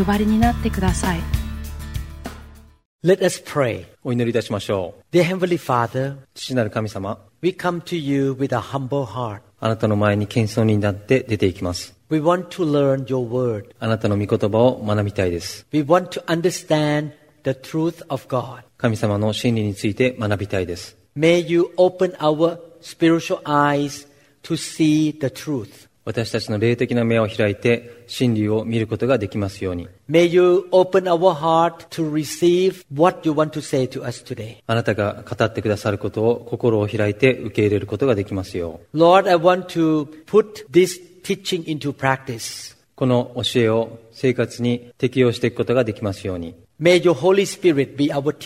お配りになってください Let us pray. お祈りいたしましょう。Dear Heavenly Father, 父なる神様、we come to you with a humble heart. あなたの前に謙遜になって出ていきます。We want to learn your word. あなたの御言葉を学びたいです。We want to understand the truth of God. 神様の真理について学びたいです。May you open our spiritual eyes to see the truth. 私たちの霊的な目を開いて真理を見ることができますように。あなたが語ってくださることを心を開いて受け入れることができますよう。Lord, want to put this teaching into ださるこの教えを生活に適用していくことができますように。May your Holy Spirit be our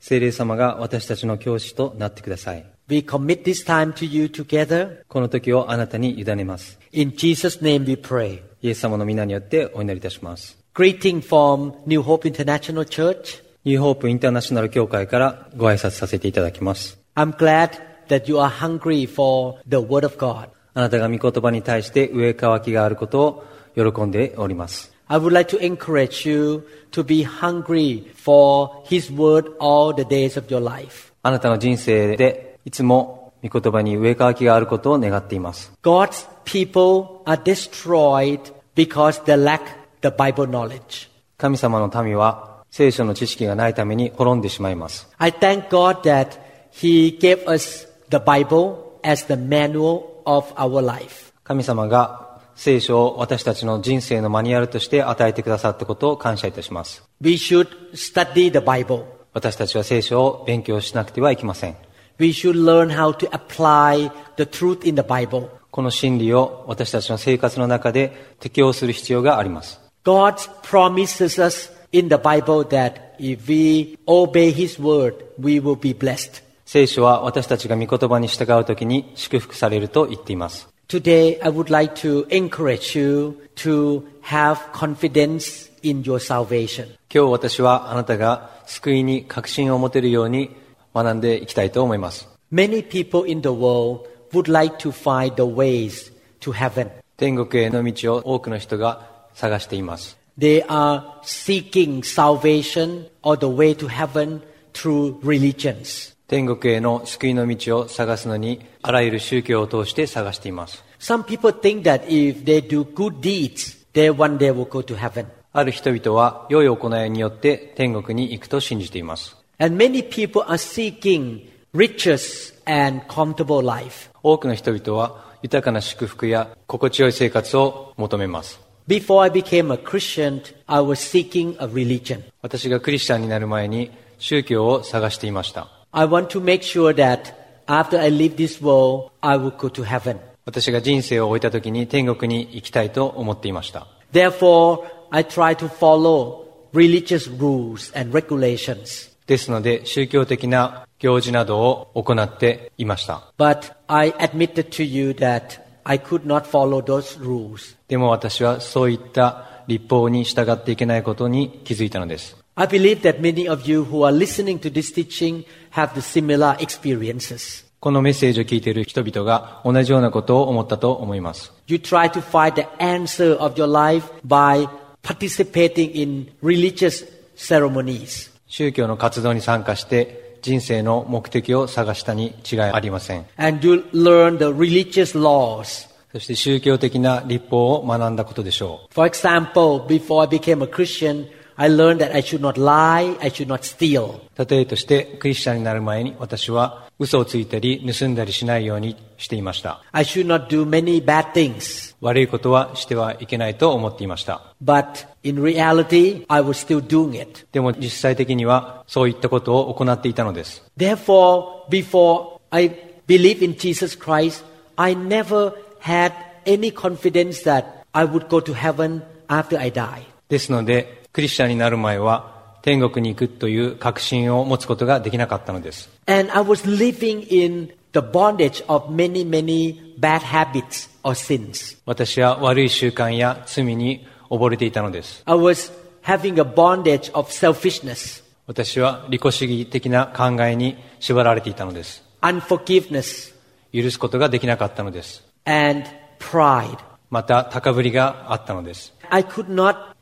聖霊様が私たちの教師となってください。We commit this time to you together. この時をあなたに委ねます。In Jesus' name we pray. イエス様の皆によってお祈りいたします。Greeting from New Hope International Church. ニューホープインターナショナル協会からご挨拶させていただきます。I'm glad that you are hungry for the Word of God. あなたが御言葉に対して上乾きがあることを喜んでおります。I would like to encourage you to be hungry for His Word all the days of your life. あなたの人生でいつも御言葉に上乾きがあることを願っています。God's people are destroyed because they lack the Bible knowledge. 神様の民は聖書の知識がないために滅んでしまいます。I thank God that He gave us the Bible as the manual of our life. 神様が聖書を私たちの人生のマニュアルとして与えてくださったことを感謝いたします。We should study the Bible. 私たちは聖書を勉強しなくてはいけません。We should learn how to apply the truth in the Bible. この真理を私たちの生活の中で適用する必要があります。God promises us in the Bible that if we obey His word, we will be blessed. 聖書は私たちが御言葉に従うときに祝福されると言っています。Today, I would like to encourage you to have confidence in your salvation. 今日私はあなたが救いに確信を持てるように学んでいきたいと思います。Many people in the world would like to find the ways to heaven. 天国への道を多くの人が探しています。They are seeking salvation or the way to heaven through religions. 天国への救いの道を探すのにあらゆる宗教を通して探しています。Some people think that if they do good deeds, they one day will go to heaven. ある人々は良い行いによって天国に行くと信じています。And many people are seeking riches and comfortable life. 多くの人々は豊かな祝福や心地よい生活を求めます。 Before I became a Christian, I was seeking a religion. 私がクリスチャンになる前に宗教を探していました。 I want to make sure that after I leave this world, I will go to heaven. 私が人生を終えた時に天国に行きたいと思っていました。 Therefore, I try to follow religious rules and regulations. ですので宗教的な行事などを行っていました。But I admitted to you that I could not follow those rules. でも私はそういった立法に従っていけないことに気づいたのです。I believe that many of you who are listening to this teaching have the similar experiences. このメッセージを聞いている人々が同じようなことを思ったと思います。You try to find the answer of your life by participating in religious ceremonies. 宗教の活動に参加して人生の目的を探したに違いありません。And you learn the religious laws. そして宗教的な立法を学んだことでしょう。For example, before I became a Christian, I learned that I should not lie, I should not steal. 例えとしてクリスチャンになる前に私は嘘をついたり盗んだりしないようにしていました。I should not do many bad things. 悪いことはしてはいけないと思っていました。But in reality, I was still doing it. でも実際的にはそういったことを行っていたのです。Therefore, before I believed in Jesus Christ, I never had any confidence that I would go to heaven after I die. ですので、クリスチャンになる前は天国に行くという確信を持つことができなかったのです。私は悪い習慣や罪に溺れていたのです。私は利己主義的な考えに縛られていたのです。許すことができなかったのです。また高ぶりがあったのです。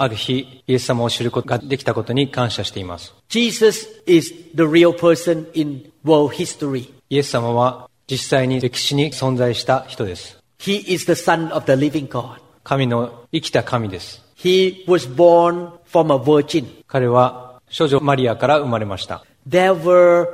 ある日イエス様を知ることができたことに感謝しています。Jesus is the real person in world history. イエス様は実際に歴史に存在した人です。He is the Son of the living God. 神の生きた神です。He was born from a virgin. 彼は少女マリアから生まれました。There were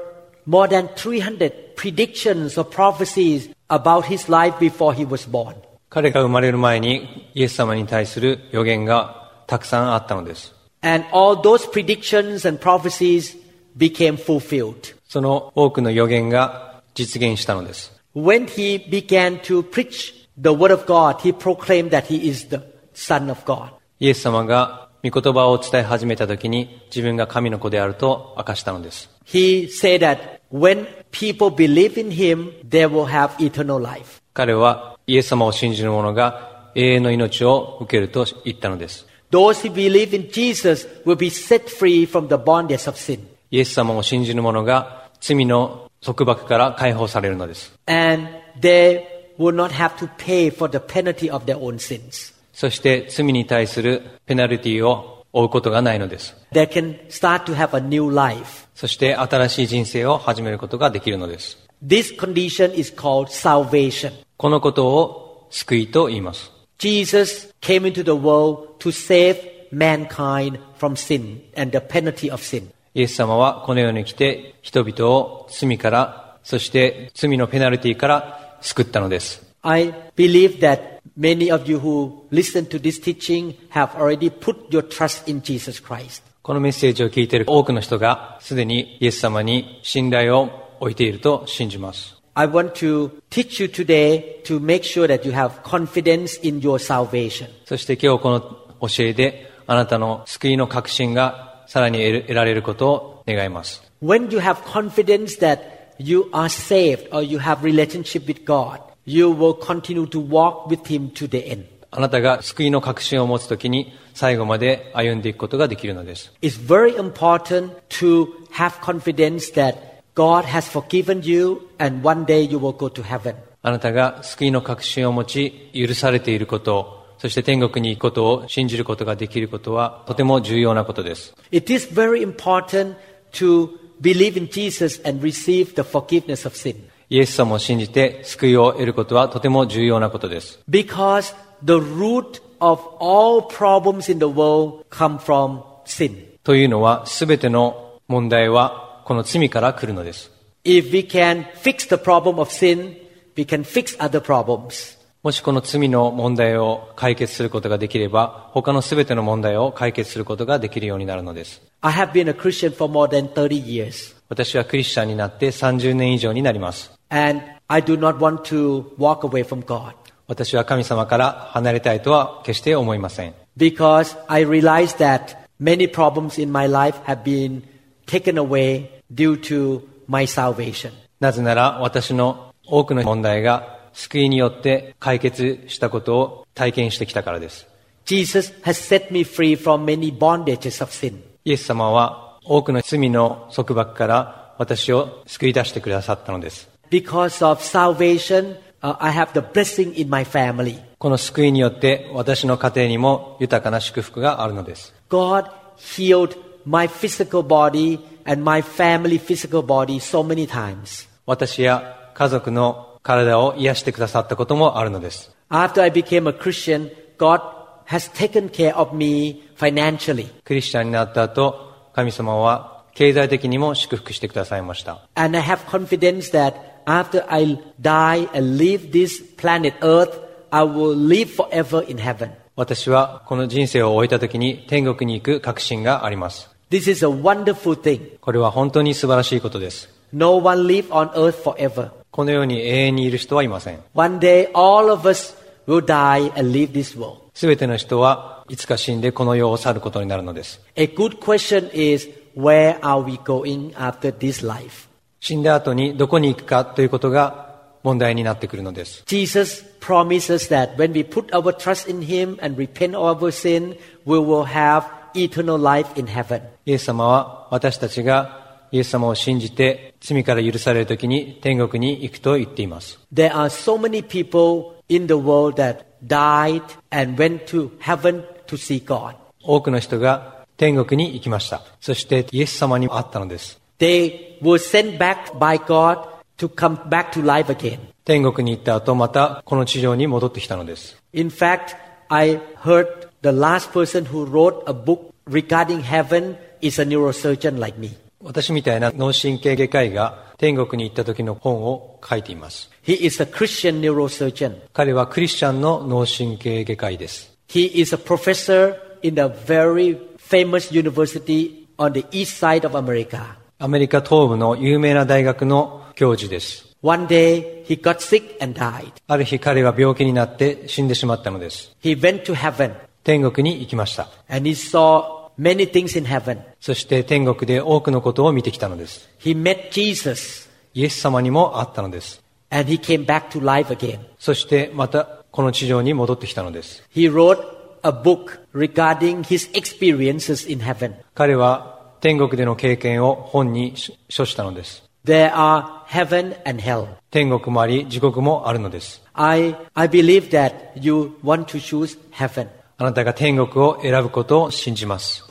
more than 300 predictions or prophecies about his life before he was born. 彼が生まれる前にイエス様に対する予言がたくさんあったのです。And all those predictions and prophecies became fulfilled. その多くの予言が実現したのです。When he began to preach the word of God, he proclaimed that he is the Son of God. イエス様が御言葉を伝え始めた時に自分が神の子であると明かしたのです。He said that when people believe in him, they will have eternal life. 彼はイエス様を信じる者が永遠の命を受けると言ったのです。Those who believe in Jesus will be set free from the bondage of sin. イエス様を信じる者が罪の束縛から解放されるのです。And they will not have to pay for the penalty of their own sins. そして罪に対するペナルティを負うことがないのです。They can start to have a new life. そして新しい人生を始めることができるのです。This condition is called salvation. このことを救いと言います。Jesus came into the world to save mankind from sin and the penalty of sin. イエス様はこの世に来て人々を罪から、そして罪のペナルティから救ったのです。I believe that many of you who listen to this teaching have already put your trust in Jesus Christ. このメッセージを聞いている多くの人がすでにイエス様に信頼を置いていると信じます。I want to teach you today to make sure that you have confidence in your salvation. そして今日この教えであなたの救いの確信がさらに得る得られることを願います。 When you have confidence that you are saved or you have relationship with God, you will continue to walk with Him to the end. あなたが救いの確信を持つときに最後まで歩んでいくことができるのです。 It's very important to have confidence that God has forgiven you and one day you will go to heaven. あなたが救いの確信を持ち、許されていること、そして天国に行くことを信じることができることはとても重要なことです。 It is very important to believe in Jesus and receive the forgiveness of sin. イエス様を信じて救いを得ることはとても重要なことです。 Because the root of all problems in the world come from sin. というのは、すべての問題は この罪から来るのです。If we can fix the problem of sin, we can fix other problems. もしこの罪の問題を解決することができれば、他のすべての問題を解決することができるようになるのです。I have been a Christian for more than 30 years. 私はクリスチャンになって30年以上になります。And I do not want to walk away from God. 私は神様から離れたいとは決して思いません。Because I realize that many problems in my life have been taken away due to my salvation. なぜなら私の多くの問題が救いによって解決したことを体験してきたからです。Jesus has set me free from many bondages of sin. イエス様は多くの罪の束縛から私を救い出してくださったのです。Because of salvation, uh, I have the blessing in my family. この救いによって私の家庭にも豊かな祝福があるのです。God healed my physical body and my family physical body so many times. 私や家族の体を癒してくださったこともあるのです。After I became a Christian, God has taken care of me financially. クリスチャンになった後、神様は経済的にも祝福してくださいました。And I have confidence that after I die and leave this planet Earth, I will live forever in heaven. 私はこの人生を終えた時に天国に行く確信があります。This is a wonderful thing. これは本当に素晴らしいことです。 No one live on earth forever. この世に永遠にいる人はいません。 One day, all of us will die and leave this world. すべての人はいつか死んでこの世を去ることになるのです。 A good question is, where are we going after this life? 死んだ後にどこに行くかということが問題になってくるのです。 Jesus promises that when we put our trust in Him and repent of our sin, we will have eternal life in heaven. イエス様は私たちがイエス様を信じて罪から許される時に天国に行くと言っています。There are so many people in the world that died and went to heaven to see God. 多くの人が天国に行きました。そしてイエス様に会ったのです。They were sent back by God to come back to life again. 天国に行った後またこの地上に戻ってきたのです。In fact, I heard the last person who wrote a book regarding heaven is a neurosurgeon like me. 私みたいな脳神経外科医が天国に行った時の本を書いています。 He is a Christian neurosurgeon. 彼はクリスチャンの脳神経外科医です。 He is a professor in a very famous university on the east side of America. アメリカ東部の有名な大学の教授です。 One day, he got sick and died. ある日彼は病気になって死んでしまったのです。 He went to heaven 天国に行きました。and he saw many things in heaven. そして天国で多くのことを見てきたのです。He met Jesus イエス様にも会ったのです。and he came back to life again. そしてまたこの地上に戻ってきたのです。He wrote a book regarding his experiences in heaven. 彼は天国での経験を本に書したのです。There are heaven and hell. 天国もあり、地獄もあるのです。I, I believe that you want to choose heaven. あなたが天国を選ぶことを信じます。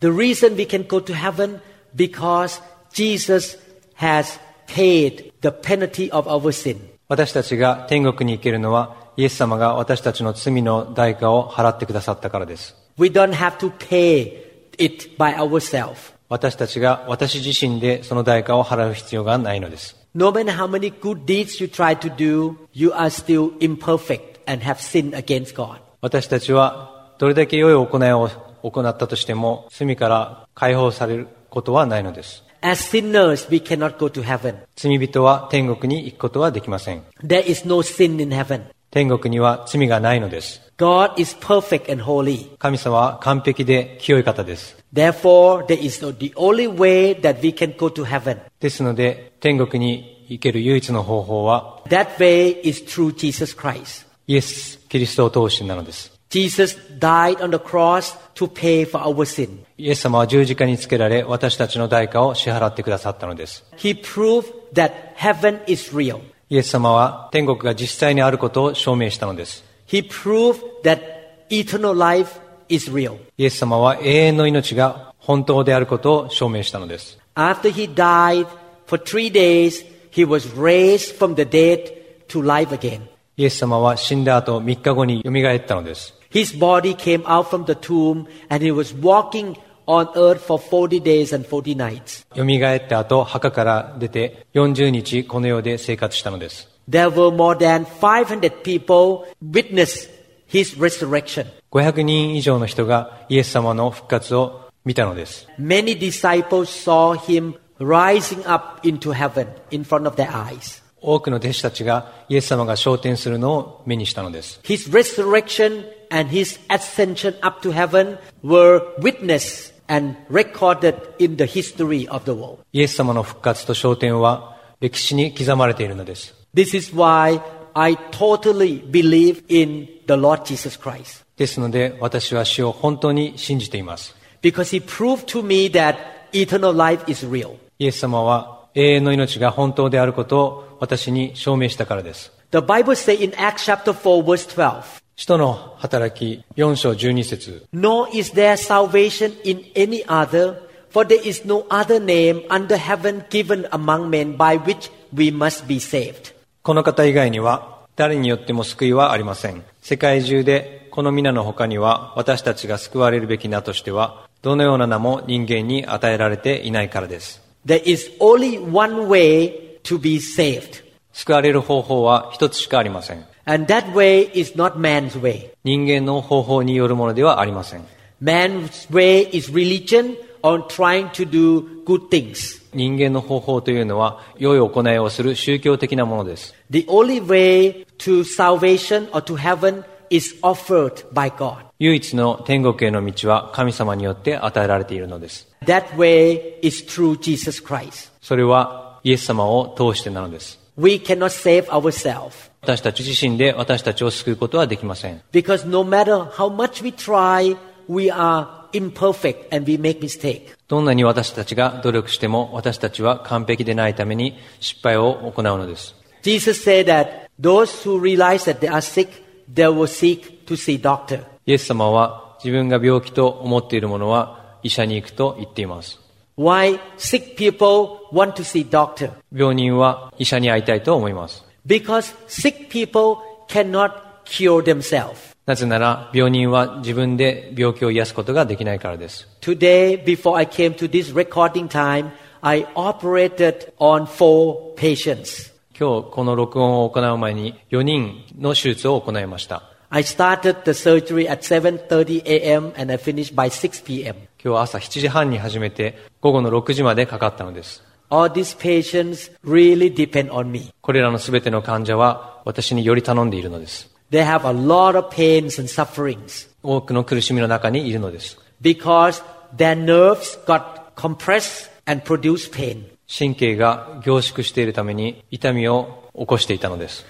The reason we can go to heaven because Jesus has paid the penalty of our sin. 私たちが天国に行けるのは、イエス様が私たちの罪の代価を払ってくださったからです。 We don't have to pay it by ourselves. 私たちが私自身でその代価を払う必要がないのです。 No matter how many good deeds you try to do, you are still imperfect and have sinned against God. 私たちはどれだけ良い行いを行ったとしても罪から解放されることはないのです。As sinners, we cannot go to heaven. 罪人は天国に行くことはできません。There is no sin in heaven. 天国には罪がないのです。God is perfect and holy. 神様は完璧で清い方です。Therefore, there is no, the only way that we can go to heaven. ですので、天国に行ける唯一の方法は、That way is through Jesus Christ. イエス・キリストを通してなのです。Jesus died on the cross to pay for our sin. イエス様は十字架につけられ、私たちの代価を支払ってくださったのです。He proved that heaven is real. イエス様は天国が実際にあることを証明したのです。He proved that eternal life is real. イエス様は永遠の命が本当であることを証明したのです。After he died for three days, he was raised from the dead to life again. イエス様は死んだ後3日後に蘇ったのです。His body came out from the tomb and he was walking on earth for 40 days and 40 nights. 蘇った後墓から出て40日この世で生活したのです。There were more than 500 people witness his resurrection. 500人以上の人がイエス様の復活を見たのです。Many disciples saw him rising up into heaven in front of their eyes. 多くの弟子たちがイエス様が昇天するのを目にしたのです。His resurrection and his ascension up to heaven were witnessed and recorded in the history of the world. イエス様の復活と昇天は歴史に刻まれているのです。This is why I totally believe in the Lord Jesus Christ. ですので私は死を本当に信じています。Because he proved to me that eternal life is real. イエス様は永遠の命が本当であることを私に証明したからです。The Bible says in Acts chapter 4 verse 12, 使徒の働き4章12節 Nor is there salvation in any other, for there is no other name under heaven given among men by which we must be saved. この方以外には誰によっても救いはありません。世界中でこの皆の他には私たちが救われるべき名としてはどのような名も人間に与えられていないからです。There is only one way to be saved. 救われる方法は一つしかありません。 And that way is not man's way. 人間の方法によるものではありません。 Man's way is religion on trying to do good things. 人間の方法というのは、良い行いをする宗教的なものです。 The only way to salvation or to heaven is offered by God. 唯一の天国への道は神様によって与えられているのです。That way is through Jesus Christ. それはイエス様を通してなのです。We cannot save ourselves 私たち自身で私たちを救うことはできません。because no matter how much we try, we are imperfect and we make mistake. どんなに私たちが努力しても私たちは完璧でないために失敗を行うのです。Jesus said that those who realize that they are sick, they will seek to see doctor. イエス様は自分が病気と思っているものは医者に行くと言っています。Why sick people want to see doctor? 病人は医者に会いたいと思います。Because sick people cannot cure themselves. なぜなら病人は自分で病気を癒すことができないからです。Today, before I came to this recording time, I operated on four patients. 今日この録音を行う前に4人の手術を行いました。I started the surgery at 7:30 a.m. and I finished by 6 p.m. 今日は朝7時半に始めて午後の6時までかかったのです。All these patients really depend on me. これらのすべての患者は私により頼んでいるのです。They have a lot of pains and sufferings 多くの苦しみの中にいるのです。because their nerves got compressed and produced pain. 神経が凝縮しているために痛みを起こしていたのです。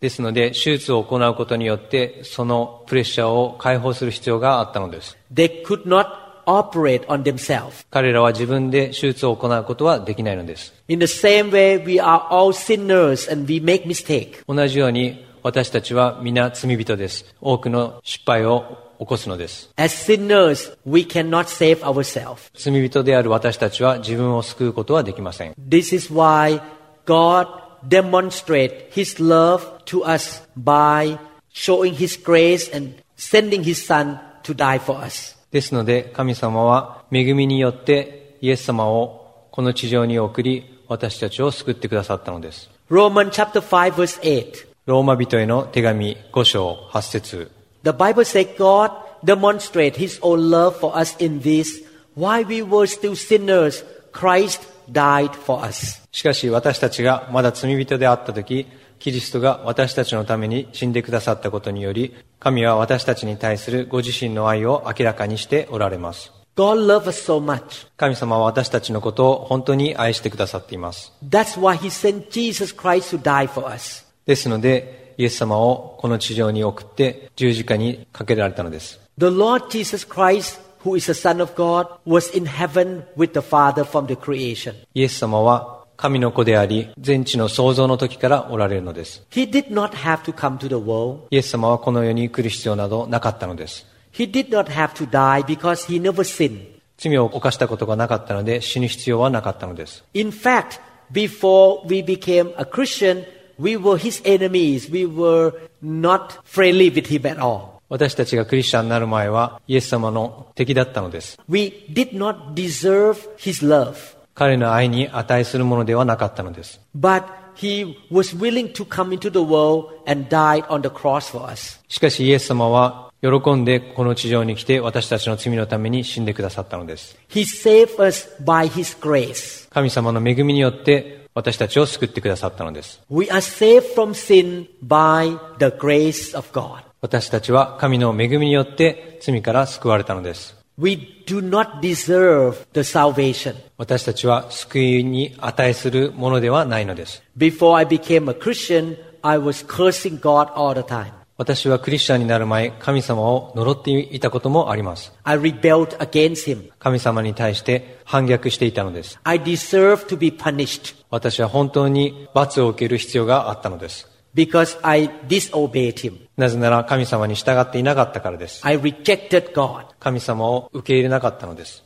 ですので、手術を行うことによって、そのプレッシャーを解放する必要があったのです。彼らは自分で手術を行うことはできないのです。同じように、私たちは皆罪人です。多くの失敗を起こすのです。As sinners, we cannot save ourselves. 罪人である私たちは自分を救うことはできません。This is why God demonstrates His love to us by showing His grace and sending His Son to die for us. ですので、神様は恵みによってイエス様をこの地上に送り、私たちを救ってくださったのです。Romans chapter 5 verse 8. ローマ人への手紙5章8節 The Bible says God demonstrated His own love for us in this. While we were still sinners, Christ died for us. しかし私たちがまだ罪人であった時、キリストが私たちのために死んでくださったことにより、神は私たちに対するご自身の愛を明らかにしておられます。God loved us so much. 神様は私たちのことを本当に愛してくださっています。That's why He sent Jesus Christ to die for us. ですので、イエス様をこの地上に送って十字架にかけられたのです。The Lord Jesus Christ, who is the Son of God, was in heaven with the Father from the creation. イエス様は神の子であり、全地の創造の時からおられるのです。He did not have to come to the world. イエス様はこの世に来る必要などなかったのです。He did not have to die because he never sinned. 罪を犯したことがなかったので死ぬ必要はなかったのです。In fact, before we became a Christian, we were his enemies. We were not friendly with him at all. 私たちがクリスチャンになる前はイエス様の敵だったのです。 We did not deserve his love. 彼の愛に値するものではなかったのです。 But he was willing to come into the world and died on the cross for us. しかしイエス様は喜んでこの地上に来て私たちの罪のために死んでくださったのです。 He saved us by his grace. 神様の恵みによって 私たちを救ってくださったのです。We are saved from sin by the grace of God. 私たちは神の恵みによって罪から救われたのです。We do not deserve the salvation. 私たちは救いに値するものではないのです。Before I became a Christian, I was cursing God all the time. 私はクリスチャンになる前、神様を呪っていたこともあります。神様に対して反逆していたのです。私は本当に罰を受ける必要があったのです。なぜなら神様に従っていなかったからです。神様を受け入れなかったのです。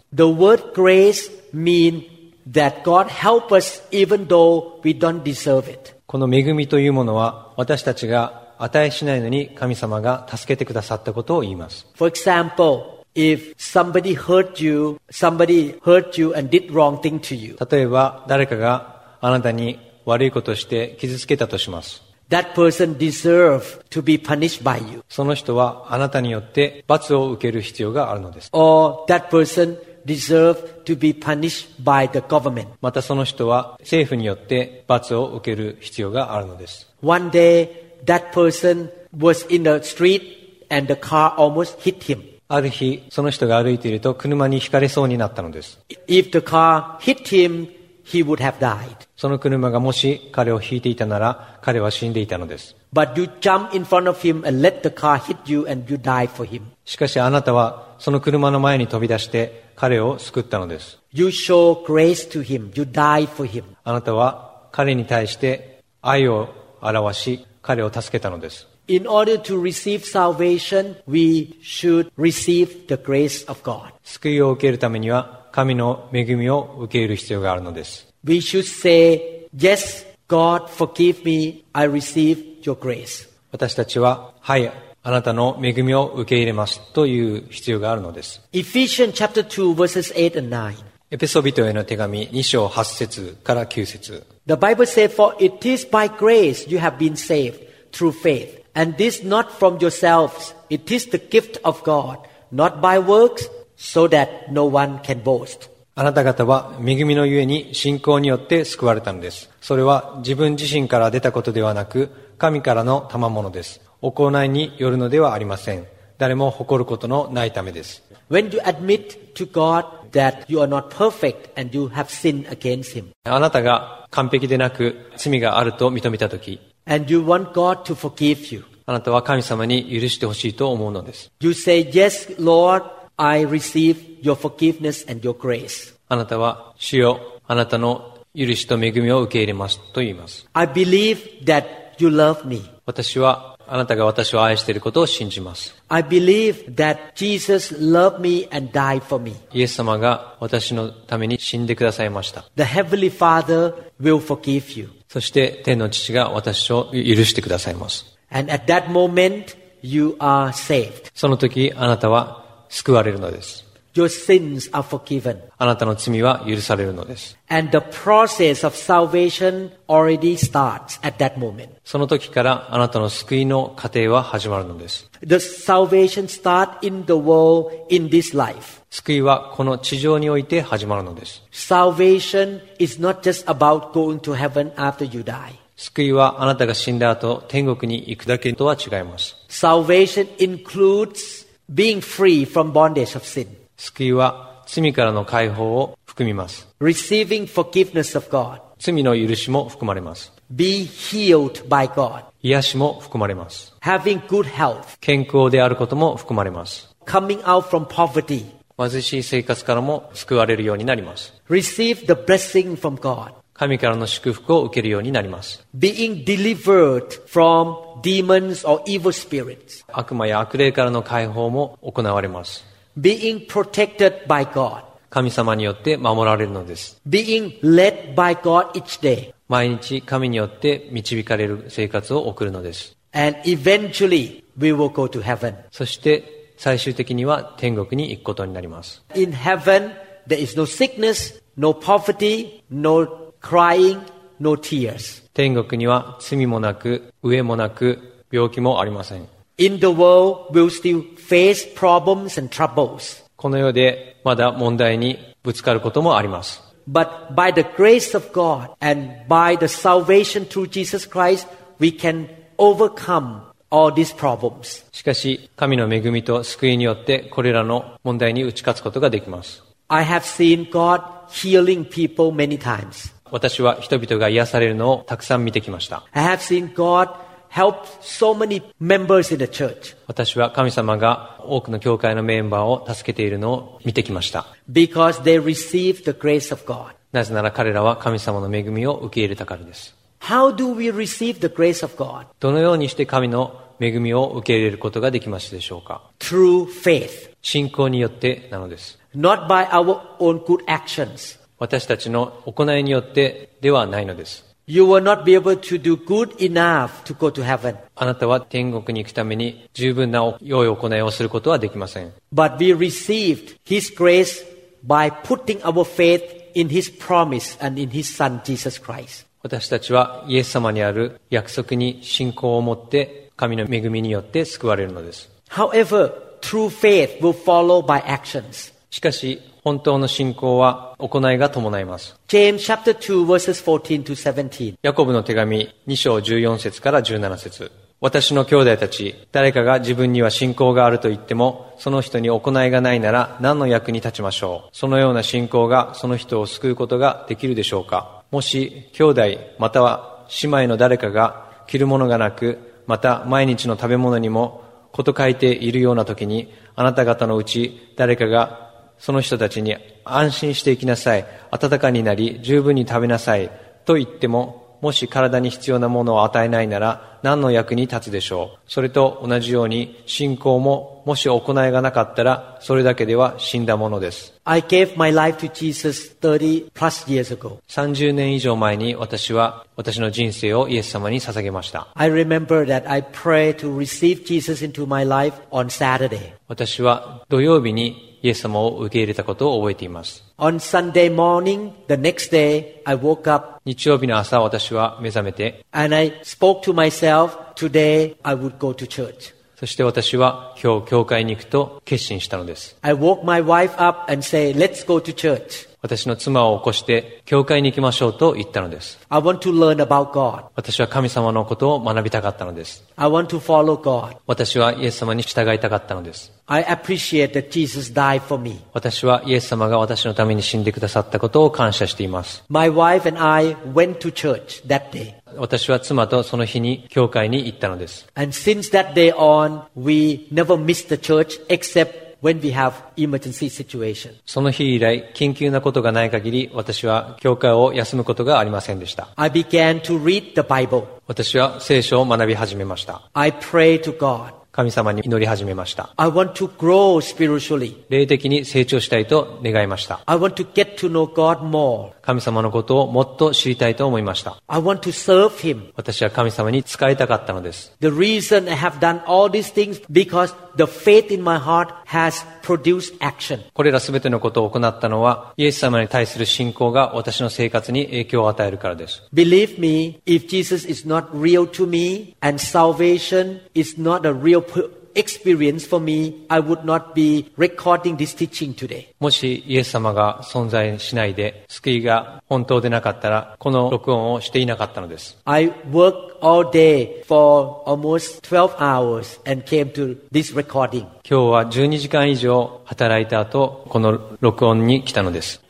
この恵みというものは私たちが値しないのに神様が助けてくださったことを言います。For example, if somebody hurt you, somebody hurt you and did wrong thing to you, 例えば、誰かがあなたに悪いことをして傷つけたとします。that person deserve to be punished by you. その人はあなたによって罰を受ける必要があるのです。Or that person deserve to be punished by the government. またその人は政府によって罰を受ける必要があるのです。One day, that person was in the street and the car almost hit him. ある日、その人が歩いていると車にひかれそうになったのです。If the car hit him, he would have died. その車がもし彼を引いていたなら、彼は死んでいたのです。But you jump in front of him and let the car hit you and you die for him. しかしあなたはその車の前に飛び出して彼を救ったのです。You show grace to him. You die for him. あなたは彼に対して愛を表し、彼を助けたのです。In order to receive salvation, we should receive the grace of God. 救いを受けるためには神の恵みを受け入れる必要があるのです。We should say, Yes, God, forgive me. I receive your grace. 私たちは、はい、あなたの恵みを受け入れますという必要があるのです。Ephesians chapter 2, verses 8 and 9. エペソビトへの手紙2章8節から9節 The Bible says, For it is by grace you have been saved through faith. And this not from yourselves. It is the gift of God, not by works, so that no one can boast. あなた方は恵みのゆえに信仰によって救われたのです。それは自分自身から出たことではなく、神からの賜物です。行いによるのではありません。誰も誇ることのないためです。When you admit to God that you are not perfect and you have sinned against Him, あなたが完璧でなく罪があると認めたとき、and you want God to forgive you, あなたは神様に許してほしいと思うのです。you say, Yes, Lord, I receive your forgiveness and your grace. あなたは、主よ、あなたの許しと恵みを受け入れますと言います。I believe that you love me. 私は、あなたが私を愛していることを信じます。I believe that Jesus loved me and died for me. イエス様が私のために死んでくださいました。The Heavenly Father will forgive you. そして天の父が私を許してくださいます。And at that moment, you are saved. その時あなたは救われるのです。Your sins are forgiven. あなたの罪は許されるのです。And the process of salvation already starts at that moment. その時からあなたの救いの過程は始まるのです。The salvation starts in the world in this life. 救いはこの地上において始まるのです。Salvation is not just about going to heaven after you die. 救いはあなたが死んだ後天国に行くだけとは違います。Salvation includes being free from bondage of sin, 救いは罪からの解放を含みます。receiving forgiveness of God, 罪の許しも含まれます。be healed by God, 癒しも含まれます。having good health, 健康であることも含まれます。coming out from poverty, 貧しい生活からも救われるようになります。receive the blessing from God, 神からの祝福を受けるようになります。being delivered from demons or evil spirits, 悪魔や悪霊からの解放も行われます。Being protected by God, 神様によって守られるのです。being led by God each day, 毎日神によって導かれる生活を送るのです。and eventually we will go to heaven. そして最終的には天国に行くことになります。In heaven, there is no sickness, no poverty, no crying, no tears. 天国には罪もなく、飢えもなく、病気もありません。In the world, we'll still face problems and troubles. この世でまだ問題にぶつかることもあります。But by the grace of God and by the salvation through Jesus Christ, we can overcome all these problems. しかし、神の恵みと救いによってこれらの問題に打ち勝つことができます。I have seen God healing people many times. 私は人々が癒されるのをたくさん見てきました。I have seen God help so many members in the church 私は神様が多くの教会のメンバーを助けているのを見てきました。because they received the grace of God. なぜなら彼らは神様の恵みを受け入れたからです。How do we receive the grace of God? どのようにして神の恵みを受け入れることができますでしょうか Through faith, 信仰によってなのです。not by our own good actions, 私たちの行いによってではないのです。You will not be able to do good enough to go to heaven. あなたは天国に行くために十分な良い行いをすることはできません。 But we received His grace by putting our faith in His promise and in His Son, Jesus Christ. 私たちはイエス様にある約束に信仰を持って神の恵みによって救われるのです。 However, true faith will follow by actions. しかし、 本当の信仰は行いが伴います。James chapter 2 verses 14 to 17. ヤコブの手紙2章14節から17節私の兄弟たち、誰かが自分には信仰があると言っても、その人に行いがないなら何の役に立ちましょう。そのような信仰がその人を救うことができるでしょうか。もし、兄弟、または姉妹の誰かが着るものがなく、また毎日の食べ物にもこと書いているような時に、あなた方のうち誰かがその人たちに安心していきなさい。暖かになり、十分に食べなさい。と言っても、もし体に必要なものを与えないなら何の役に立つでしょう。それと同じように信仰ももし行いがなかったらそれだけでは死んだものです。I gave my life to Jesus 30 plus years ago. 30年以上前に私は私の人生をイエス様に捧げました。I remember that I prayed to receive Jesus into my life on Saturday. 私は土曜日にイエス様を受け入れたことを覚えています。On Sunday morning, the next day, I woke up 日曜日の朝私は目覚めて and I spoke to myself, today I would go to church. そして私は今日教会に行くと決心したのです。I woke my wife up and say, let's go to church. 私の妻を起こして教会に行きましょうと言ったのです。I want to learn about God. 私は神様のことを学びたかったのです。I want to follow God. 私はイエス様に従いたかったのです。I appreciate that Jesus died for me. 私はイエス様が私のために死んでくださったことを感謝しています。My wife and I went to church that day. 私は妻とその日に教会に行ったのです。And since that day on, we never missed the church except when we have emergency situation. その日以来、緊急なことがない限り、私は教会を休むことがありませんでした。I began to read the Bible. 私は聖書を学び始めました。I pray to God. 神様に祈り始めました。I want to grow spiritually. 霊的に成長したいと願いました。I want to get to know God more. 神様のことをもっと知りたいと思いました。I want to serve Him. 私は神様に仕えたかったのです。The reason I have done all these things because the faith in my heart has produced action. これらすべてのことを行ったのは、イエス様に対する信仰が私の生活に影響を与えるからです。Believe me, if Jesus is not real to me and salvation is not a real per- experience for me, I would not be recording this teaching today. もしイエス様が存在しないで、救いが本当でなかったら、この録音をしていなかったのです。I worked all day for almost 12 hours and came to this recording. 今日は12時間以上働いた後この録音に来たのです。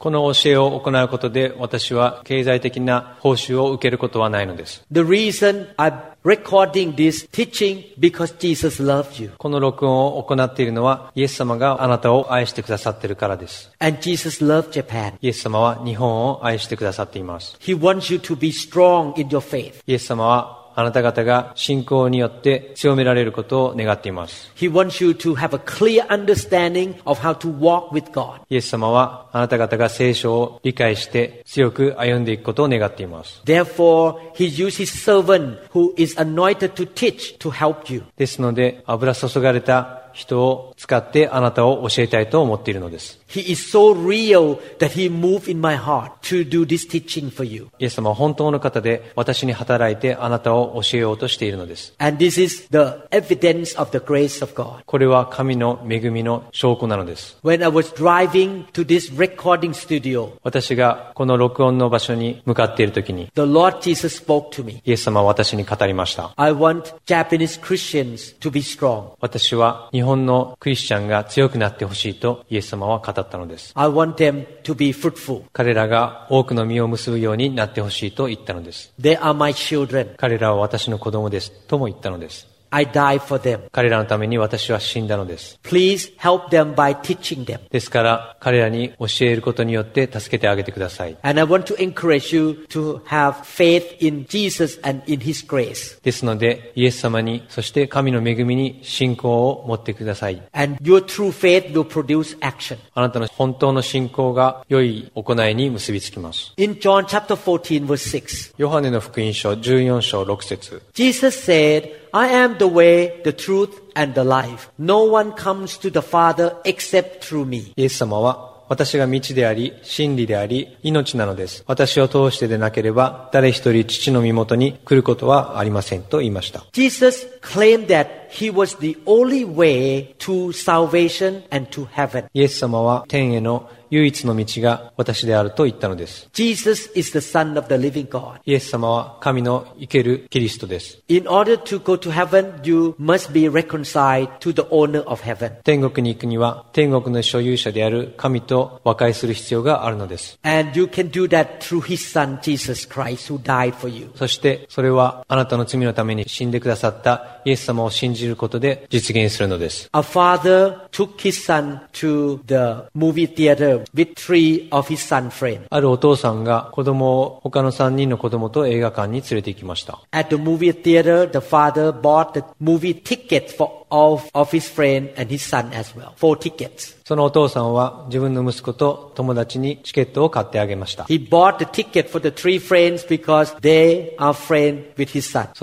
この教えを行うことで私は経済的な報酬を受けることはないのです。この録音を行っているのは、イエス様があなたを愛してくださっているからです。イエス様は日本を愛してくださっています。イエス様はあなた方が信仰によって強められることを願っています。He wants you to have a clear understanding of how to walk with God. イエス様はあなた方が聖書を理解して強く歩んでいくことを願っています。Therefore, He used His servant who is anointed to teach to help you. ですので油注がれた人を使ってあなたを教えたいと思っているのです。He is so real that He moved in my heart to do this teaching for you. イエス様は本当の方で私に働いてあなたを教えようとしているのです。And this is the evidence of the grace of God. これは神の恵みの証拠なのです。When I was driving to this recording studio, 私がこの録音の場所に向かっている時に the Lord Jesus spoke to me. イエス様は私に語りました。I want Japanese Christians to be strong. 私は日本のクリスチャンが強くなってほしいとイエス様は語ったのです。I want them to be fruitful. 彼らが多くの実を結ぶようになってほしいと言ったのです。They are my children. 彼らは私の子供ですとも言ったのです。I died for them. 彼らのために私は死んだのです。Please help them by teaching them. ですから、彼らに教えることによって助けてあげてください。And I want to encourage you to have faith in Jesus and in His grace. ですので、イエス様に、そして神の恵みに信仰を持ってください。And your true faith will produce action. あなたの本当の信仰が良い行いに結びつきます。In John chapter 14 verse 6, ヨハネの福音書14章6節 Jesus said, I am the way, the truth, and the life. No one comes to the Father except through me. イエス様は、私が道であり、真理であり、命なのです。私を通してでなければ、誰一人父の身元に来ることはありませんと言いました。Jesus claimed that he was the only way to salvation and to heaven. イエス様は天への唯一の道が私であると言ったのです。Jesus is the Son of the living God. イエス様は神の生けるキリストです。In order to go to heaven, you must be reconciled to the owner of heaven. 天国に行くには、天国の所有者である神と和解する必要があるのです。And you can do that through his Son, Jesus Christ, who died for you. そして、それはあなたの罪のために死んでくださったイエス様を信じることで実現するのです。A father took his son to the movie theater with three of his son friends. あるお父さんが子供を他の3人の子供と映画館に連れて行きました。At the movie theater, the father bought the movie tickets for all of his friends and his son as well. Four tickets. そのお父さんは自分の息子と友達にチケットを買ってあげました。そ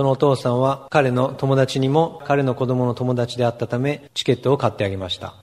のお父さんは彼の友達にも彼の子供の友達であったためチケットを買ってあげました。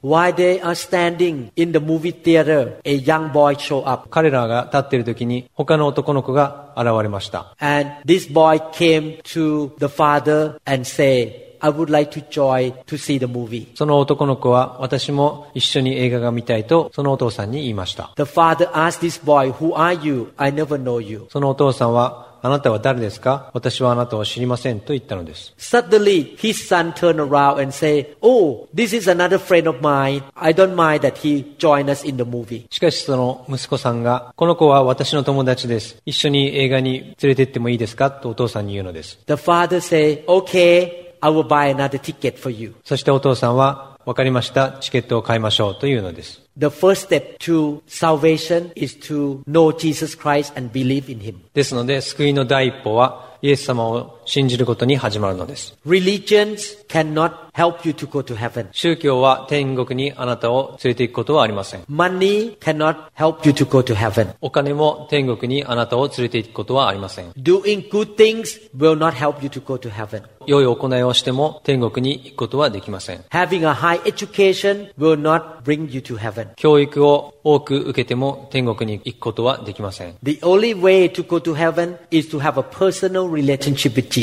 彼らが立っている時に他の男の子が現れました。And this boy came to the father and said, I would like to join to see the movie. その男の子は私も一緒に映画が見たいとそのお父さんに言いました。The father asked this boy, Who are you? I never know you. そのお父さんはあなたは誰ですか私はあなたを知りませんと言ったのです。Suddenly, his son turned around and said, Oh, this is another friend of mine. I don't mind that he joined us in the movie. しかしその息子さんが、この子は私の友達です。一緒に映画に連れて行ってもいいですかとお父さんに言うのです。The father said, Okay, I will buy another ticket for you. そしてお父さんは、わかりました、チケットを買いましょうというのです。The first step to salvation is to know Jesus Christ and believe in him. ですので、救いの第一歩は、イエス様を信じることに始まるのです。Religions cannot help you to go to heaven. 宗教は天国にあなたを連れて行くことはありません。Money cannot help you to go to heaven. お金も天国にあなたを連れて行くことはありません。Doing good things will not help you to go to heaven. 良い行いをしても天国に行くことはできません。Having a high education will not bring you to heaven. 教育を多く受けても天国に行くことはできません。The only way to go to heaven is to have a personal relationship with Jesus.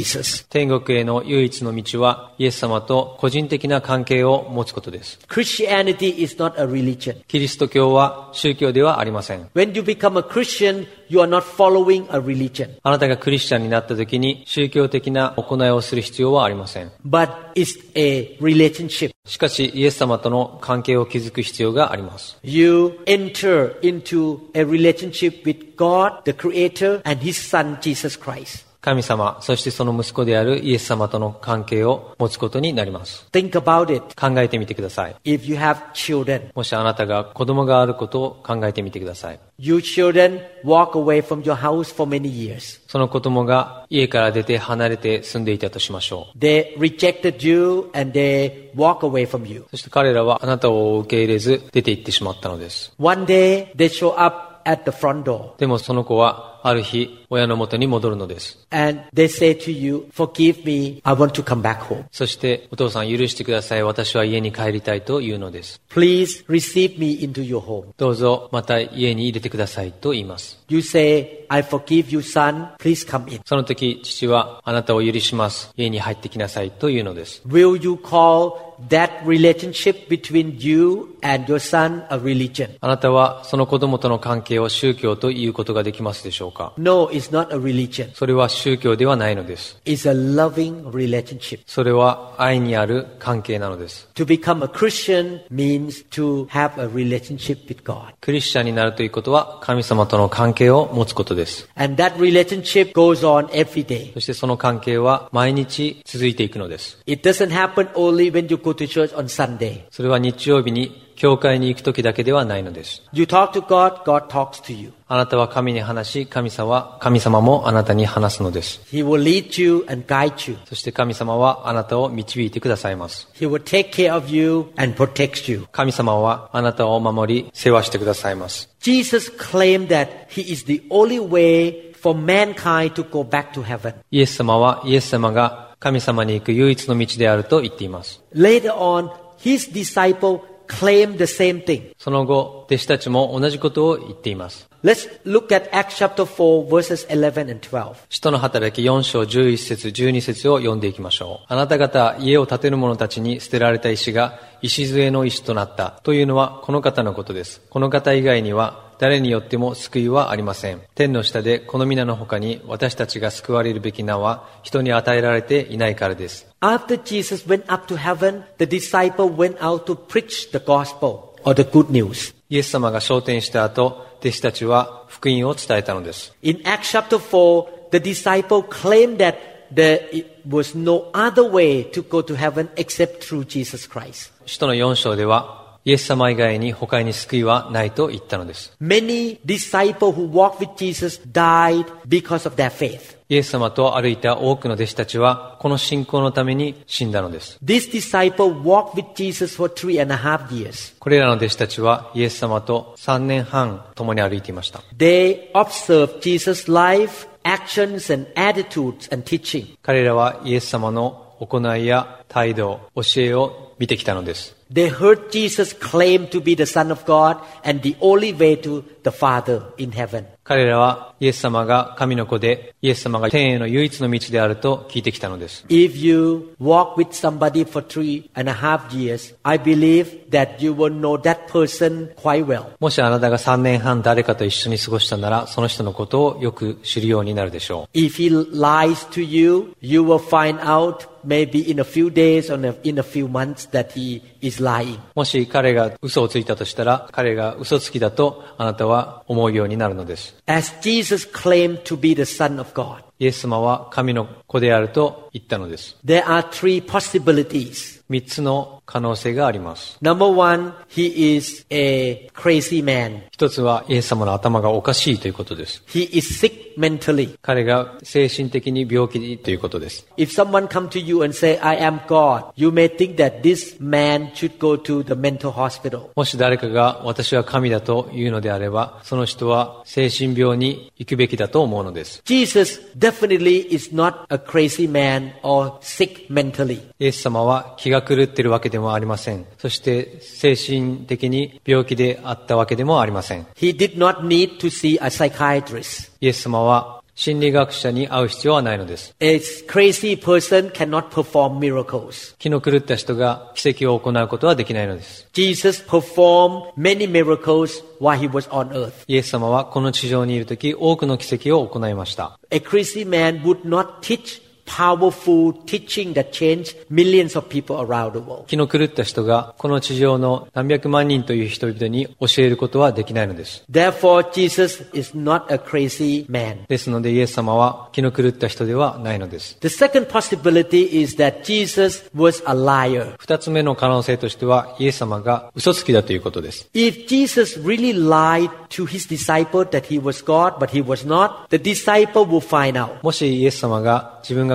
天国への唯一の道はイエス様と個人的な関係を持つことです。Christianity is not a religion. キリスト教は宗教ではありません。When you become a Christian, you are not following a religion, あなたがクリスチャンになった時に宗教的な行いをする必要はありません。but it's a relationship. しかしイエス様との関係を築く必要があります。You enter into a relationship with God, the Creator, and His Son, Jesus Christ. 神様、そしてその息子であるイエス様との関係を持つことになります。Think about it. 考えてみてください。If you have children, もしあなたが子供があることを考えてみてください。you children walk away from your house for many years. その子供が家から出て離れて住んでいたとしましょう。They rejected you and they walk away from you. そして彼らはあなたを受け入れず出て行ってしまったのです。One day they show up at the front door でもその子はある日、親のもとに戻るのです。そして、お父さん、許してください。私は家に帰りたいと言うのです。どうぞ、また家に入れてくださいと言います。その時、父は、あなたを許します。家に入ってきなさいと言うのです。あなたはその子供との関係を宗教と言うことができますでしょうか？か。それは宗教ではないのです。それは愛にある関係なのです。クリスチャンになるということは神様との関係を持つことです。そしてその関係は毎日続いていくのです。それは日曜日に教会に行く時だけではないのです。You talk to God, God talks to you. あなたは神に話し、神様は、神様もあなたに話すのです。He will lead you and guide you. そして神様はあなたを導いてくださいます。He will take care of you and protect you. 神様はあなたを守り、世話してくださいます。Jesus claimed that He is the only way for mankind to go back to heaven. イエス様はイエス様が神様に行く唯一の道であると言っています。Later on, His disciple claimed the same thing. その後、弟子たちも同じことを言っています。Let's look at Acts chapter 4 verses 11 and 12. 使徒の働き4章11節12節を読んでいきましょう。あなた方、家を建てる者たちに捨てられた石が礎の石となった。というのはこの方のことです。この方以外には誰によっても救いはありません。天の下でこの皆の他に私たちが救われるべき名は人に与えられていないからです。After Jesus went up to heaven, the disciple went out to preach the gospel or the good news. イエス様が昇天した後、弟子たちは福音を伝えたのです。In Acts chapter 4, the disciple claimed that there was no other way to go to heaven except through Jesus Christ. 使徒の4章では、イエス様以外に他に救いはないと言ったのです。Many disciples who walked with Jesus died because of their faith. イエス様と歩いた多くの弟子たちは、この信仰のために死んだのです。This disciple walked with Jesus for three and a half years. これらの弟子たちは、イエス様と3年半共に歩いていました。They observed Jesus' life, actions, and attitudes and teaching. 彼らはイエス様の行いや態度、教えを見てきたのです。They heard Jesus claim to be the Son of God and the only way to the Father in heaven. 彼らはイエス様が神の子で、イエス様が天への唯一の道であると聞いてきたのです。もしあなたが3年半誰かと一緒に過ごしたなら、その人のことをよく知るようになるでしょう。もし彼が嘘をついたとしたら、彼が嘘つきだとあなたは思うようになるのです。As Jesus claimed to be the Son of God, イエス様は神の子であると言ったのです。 there are three possibilities. 三つの 可能性があります。Number one, he is a crazy man. 一つはイエス様の頭がおかしいということです。He is sick mentally. 彼が精神的に病気ということです。If someone come to you and say, I am God, you may think that this man should go to the mental hospital. もし誰かが私は神だというのであれば、その人は精神病に行くべきだと思うのです。Jesus definitely is not a crazy man or sick mentally. イエス様は気が狂っているわけでもありません。そして精神的に病気であったわけでもありません。He did not need to see a psychiatrist. イエス様は心理学者に会う必要はないのです。A crazy person cannot perform miracles. 気の狂った人が奇跡を行うことはできないのです。Jesus performed many miracles while he was on earth. イエス様はこの地上にいるとき多くの奇跡を行いました。A crazy man would not teach powerful teaching that changed millions of people around the world. 気の狂った人がこの地上の何百万人という人々に教えることはできないのです。Therefore, Jesus is not a crazy man. ですのでイエス様は気の狂った人ではないのです。The second possibility is that Jesus was a liar. 二つ目の可能性としてはイエス様が嘘つきだということです。If Jesus really lied to his disciple that he was God, but he was not, the disciple will find out. もしイエス様が自分が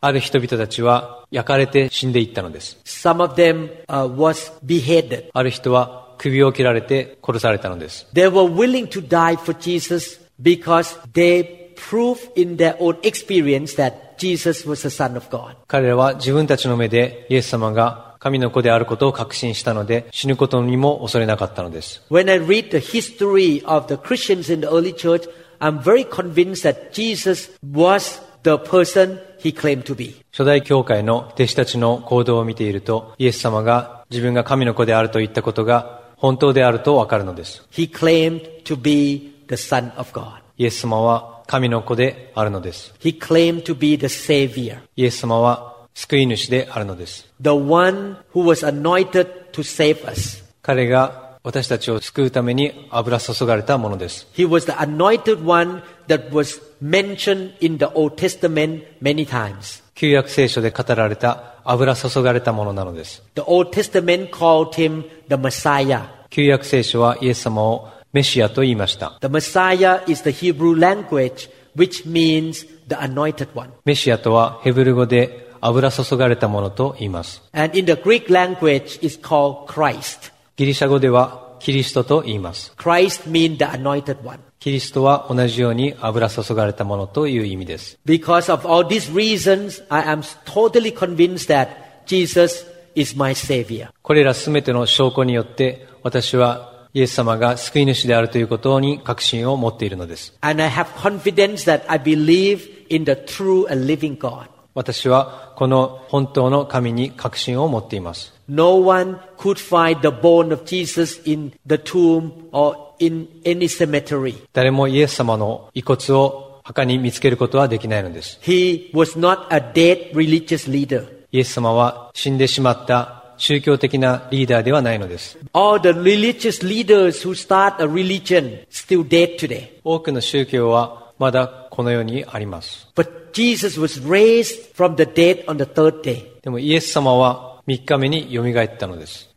ある人々たちは焼かれて死んでいったのです。Some of them uh, was beheaded. ある人は首を切られて殺されたのです。They were willing to die for Jesus because they proved in their own experience that Jesus was the Son of God. 彼らは自分たちの目でイエス様が神の子であることを確信したので死ぬことにも恐れなかったのです。When I read the history of the Christians in the early church, I'm very convinced that Jesus was the person he claimed to be. 初代教会の弟子たちの行動を見ているとイエス様が自分が神の子であると言ったことが本当であるとわかるのです。He claimed to be the Son of God. イエス様は神の子であるのです。He claimed to be the Savior, イエス様は救い主であるのです。the one who was anointed to save us. 彼が私たちを救うために油注がれたものです。He was the anointed one that was mentioned in the Old Testament many times. 旧約聖書で語られた油注がれたものなのです。The Old Testament called him the Messiah. 旧約聖書はイエス様をメシアと言いました。The Messiah is the Hebrew language which means the anointed one. メシアとはヘブル語で油注がれたものと言います。And in the Greek language is called Christ. ギリシャ語ではキリストと言います。Christ means the anointed one. キリストは同じように油注がれたものという意味です。Because of all these reasons, I am totally convinced that Jesus is my Savior. これらすべての証拠によって私はイエス様が救い主であるということに確信を持っているのです。And I have confidence that I believe in the true and living God. 私はこの本当の神に確信を持っています。No one could find the bone of Jesus in the tomb or in any cemetery. 誰もイエス様の遺骨を墓に見つけることはできないのです。 He was not a dead religious leader. イエス様は死んでしまった宗教的なリーダーではないのです。 All the religious leaders who start a religion still dead today. 多くの宗教はまだこの世にあります。 But Jesus was raised from the dead on the third day. でもイエス様は 3日目によみがえったのです。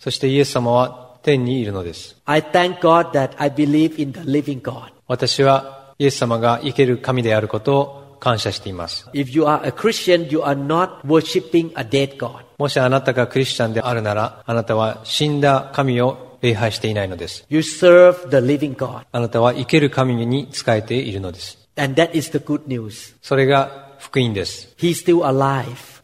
そしてイエス様は天にいるのです。私はイエス様が生ける神であることを感謝しています。もしあなたがクリスチャンであるなら、あなたは死んだ神を礼拝していないのです。あなたは生ける神に仕えているのです。それが福音です。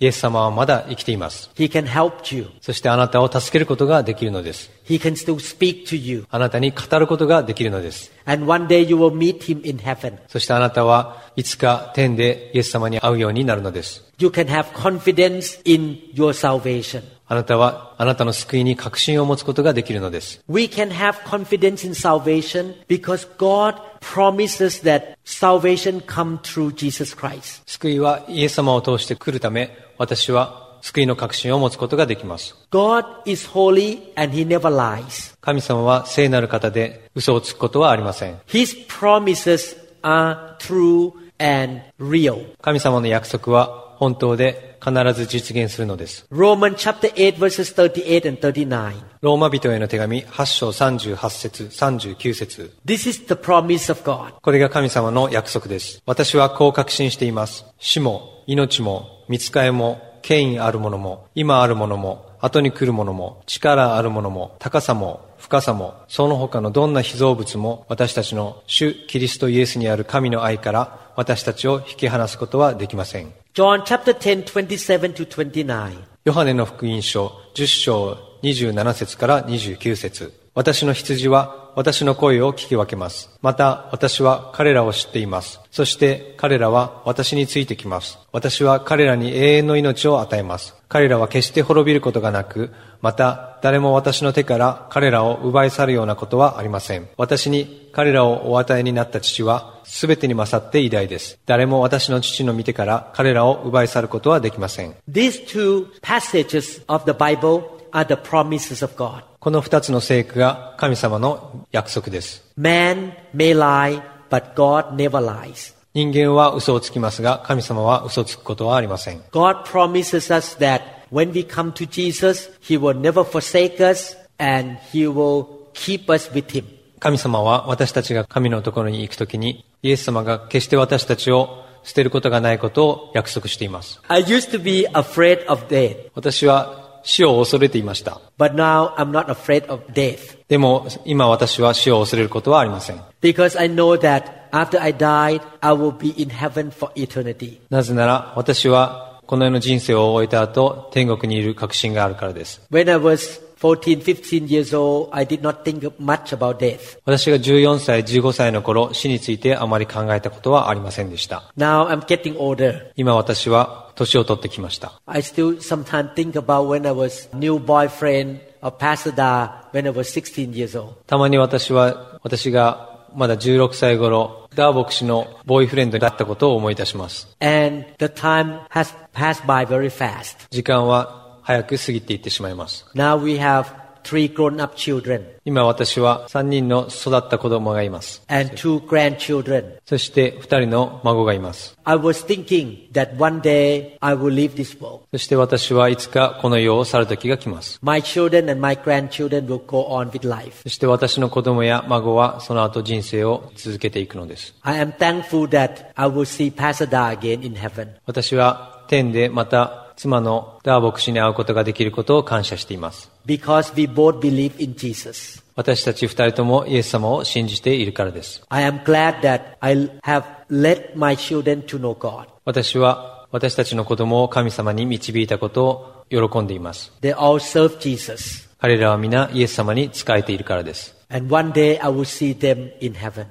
イエス様はまだ生きています。He can help you. そしてあなたを助けることができるのです。He can still speak to you. あなたに語ることができるのです。And one day you will meet him in heaven. そしてあなたはいつか天でイエス様に会うようになるのです。You can have confidence in your salvation. あなたはあなたの救いに確信を持つことができるのです。We can have confidence in salvation because God promises that salvation come through Jesus Christ. 救いはイエス様を通して来るため、私は救いの確信を持つことができます。God is holy and he never lies. 神様は聖なる方で嘘をつくことはありません。His promises are true and real. 神様の約束は本当で必ず実現するのです。Romans chapter 8 verses 38 and 39. ローマ人への手紙8章38節39節 This is the promise of God. これが神様の約束です。私はこう確信しています。死も、命も、見つかえも、権威あるものも、今あるものも、後に来るものも、力あるものも、高さも、深さも、その他のどんな被造物も、私たちの主キリストイエスにある神の愛から、私たちを引き離すことはできません。John chapter 10 27 to 29. ヨハネの福音書10章27節から29節私の羊は私の声を聞き分けます。また私は彼らを知っています。そして彼らは私についてきます。私は彼らに永遠の命を与えます。彼らは決して滅びることがなく、また誰も私の手から彼らを奪い去るようなことはありません。私に彼らをお与えになった父は全てに勝って偉大です。誰も私の父の見てから彼らを奪い去ることはできません。These two passages of the Bible are the promises of God. この二つの聖句が神様の約束です。Man may lie, but God never lies. 人間は嘘をつきますが、神様は嘘をつくことはありません。God promises us that when we come to Jesus, He will never forsake us and He will keep us with Him. 神様は私たちが神のところに行くときに、イエス様が決して私たちを捨てることがないことを約束しています。I used to be afraid of death, 私は死を恐れていました。but now I'm not afraid of death でも今私は死を恐れることはありません。because I know that after I died, I will be in heaven for eternity. なぜなら私はこの世の人生を終えた後、天国にいる確信があるからです。When I was 14, 15 years old, I did not think much about death. 私が14歳、15歳の頃、死についてあまり考えたことはありませんでした。Now I'm getting older. 今私は年を取ってきました。I still sometimes think about when I was new boyfriend of Pastor Da when I was 16 years old. たまに私は、私がまだ16歳頃、ダー牧師のボーイフレンドだったことを思い出します。And the time has passed by very fast. 時間は早く過ぎていってしまいます。Now we have three grown up children 今私は3人の育った子供がいます。and two grandchildren. そして2人の孫がいます。I was thinking that one day I will leave this world. そして私はいつかこの世を去る時が来ます。My children and my grandchildren will go on with life. そして私の子供や孫はその後人生を続けていくのです。I am thankful that I will see Pastor Da again in heaven. 私は天でまた妻のダーボク氏に会うことができることを感謝しています。私たち二人ともイエス様を信じているからです。私は私たちの子供を神様に導いたことを喜んでいます。彼らは皆イエス様に仕えているからです。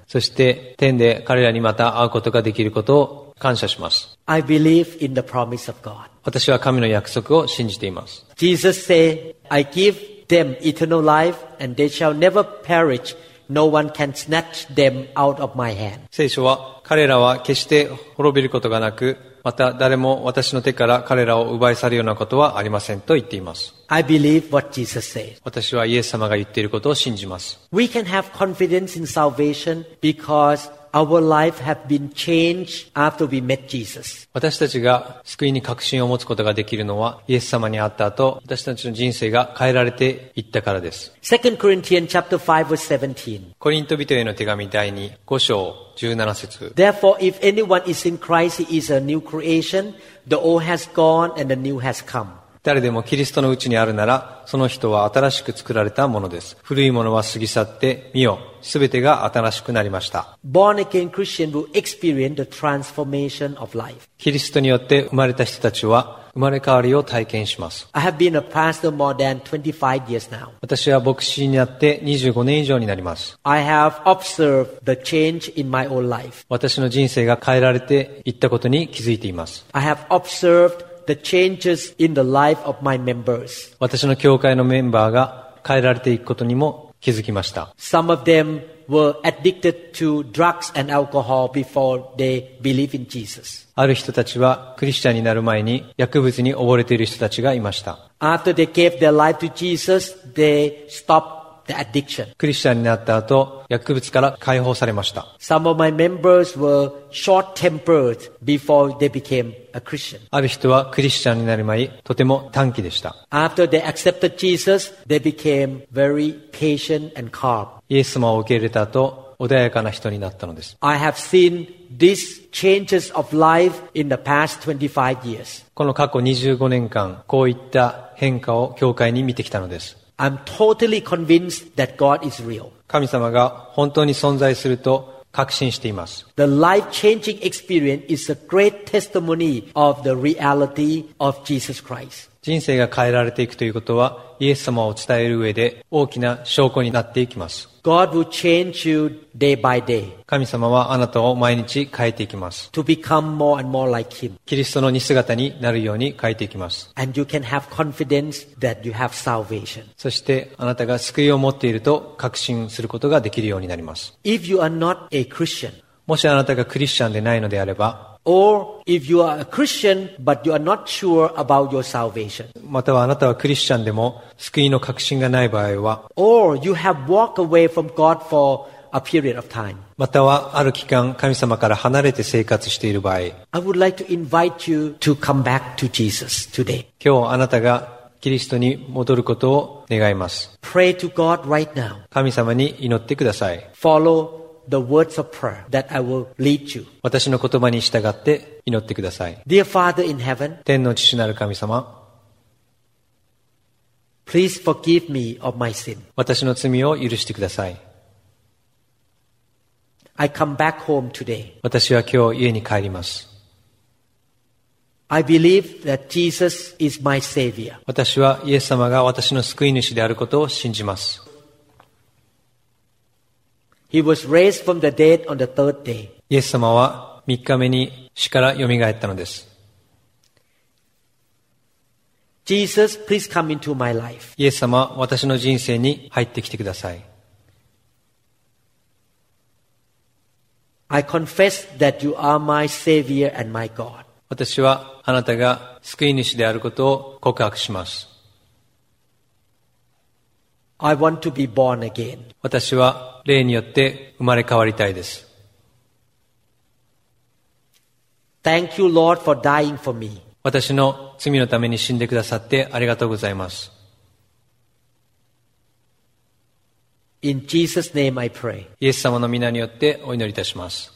そして天で彼らにまた会うことができることを感謝します。I believe in the promise of God. 私は神の約束を信じています。Jesus said, I give them eternal life and they shall never perish. No one can snatch them out of my hand. 聖書は彼らは決して滅びることがなく、また誰も私の手から彼らを奪い去るようなことはありませんと言っています。I believe what Jesus said. 私はイエス様が言っていることを信じます。We can have confidence in salvation because our life have been changed after we met Jesus. 私たちが救いに確信を持つことができるのは、イエス様に会った後、私たちの人生が変えられていったからです。2 Corinthians chapter 5 verse 17. コリント人への手紙第2、5章17節 Therefore, if anyone is in Christ, he is a new creation. The old has gone and the new has come. 誰でもキリストのうちにあるなら、その人は新しく作られたものです。古いものは過ぎ去って、見よ、すべてが新しくなりました。キリストによって生まれた人たちは、生まれ変わりを体験します。私は牧師になって25年以上になります。私の人生が変えられていったことに気づいています。The changes in the life of my members. 私の教会のメンバーが変えられていくことにも気づきました。Some of them were addicted to drugs and alcohol before they believe in Jesus. ある人たちはクリスチャンになる前に薬物に溺れている人たちがいました。After they gave their life to Jesus, they stopped the addiction. クリスチャンになった後、薬物から解放されました。Some of my members were short-tempered before they became a Christian. ある人はクリスチャンになる前、とても短気でした。After they accepted Jesus, they became very patient and calm. イエス様を受け入れた後、穏やかな人になったのです。I have seen these changes of life in the past 25 years. この過去25年間、こういった変化を教会に見てきたのです。I'm totally convinced that God is real. 神様が本当に存在すると確信しています。 The life-changing experience is a great testimony of the reality of Jesus Christ. 人生が変えられていくということは、イエス様を伝える上で大きな証拠になっていきます。God will change you day by day 神様はあなたを毎日変えていきます。to become more and more like Him. キリストの似姿になるように変えていきます。And you can have confidence that you have salvation. そしてあなたが救いを持っていると確信することができるようになります。If you are not a Christian, もしあなたがクリスチャンでないのであれば、or if you are a Christian but you are not sure about your salvation, またはあなたはクリスチャンでも救いの確信がない場合は、or you have walked away from God for a period of time, またはある期間神様から離れて生活している場合、I would like to invite you to come back to Jesus today. 今日あなたがキリストに戻ることを願います。Pray to God right now. 神様に祈ってください。Follow the words of prayer that I will lead you. 私の言葉に従って祈ってください。Dear Father in heaven, 天の父なる神様、please forgive me of my sin. 私の罪を許してください。I come back home today. 私は今日家に帰ります。I believe that Jesus is my Savior. 私はイエス様が私の救い主であることを信じます。He was raised from the dead on the third day. イエス様は3日目に死から蘇ったのです。Jesus, please come into my life. イエス様、私の人生に入ってきてください。I confess that you are my Savior and my God. 私はあなたが救い主であることを告白します。I want to be born again. 私は霊によって生まれ変わりたいです。Thank you, Lord, for dying for me. 私の罪のために死んでくださってありがとうございます。In Jesus' name I pray. イエス様の皆によってお祈りいたします。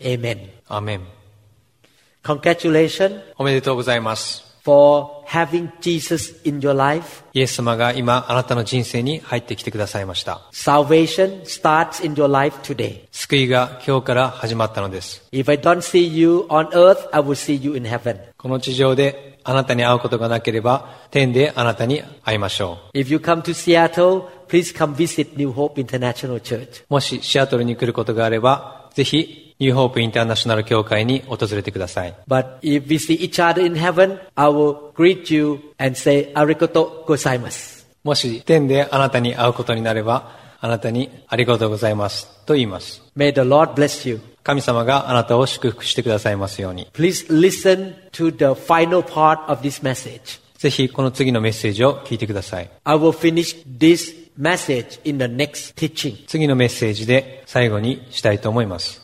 Amen. アーメン。Congratulations おめでとうございます。Yes イエス様が今あなたの人生に入ってきてくださいました。救いが今日から始まったのです。この地上であなたに会うことがなければ、天であなたに会いましょう。もしシアトルに来ることがあれば、ぜひ、ニューホープインターナショナル協会に訪れてください。もし、天であなたに会うことになれば、あなたにありがとうございますと言います。神様があなたを祝福してくださいますように。ぜひ、この次のメッセージを聞いてください。次のメッセージで最後にしたいと思います。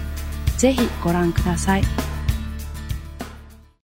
ぜひご覧ください。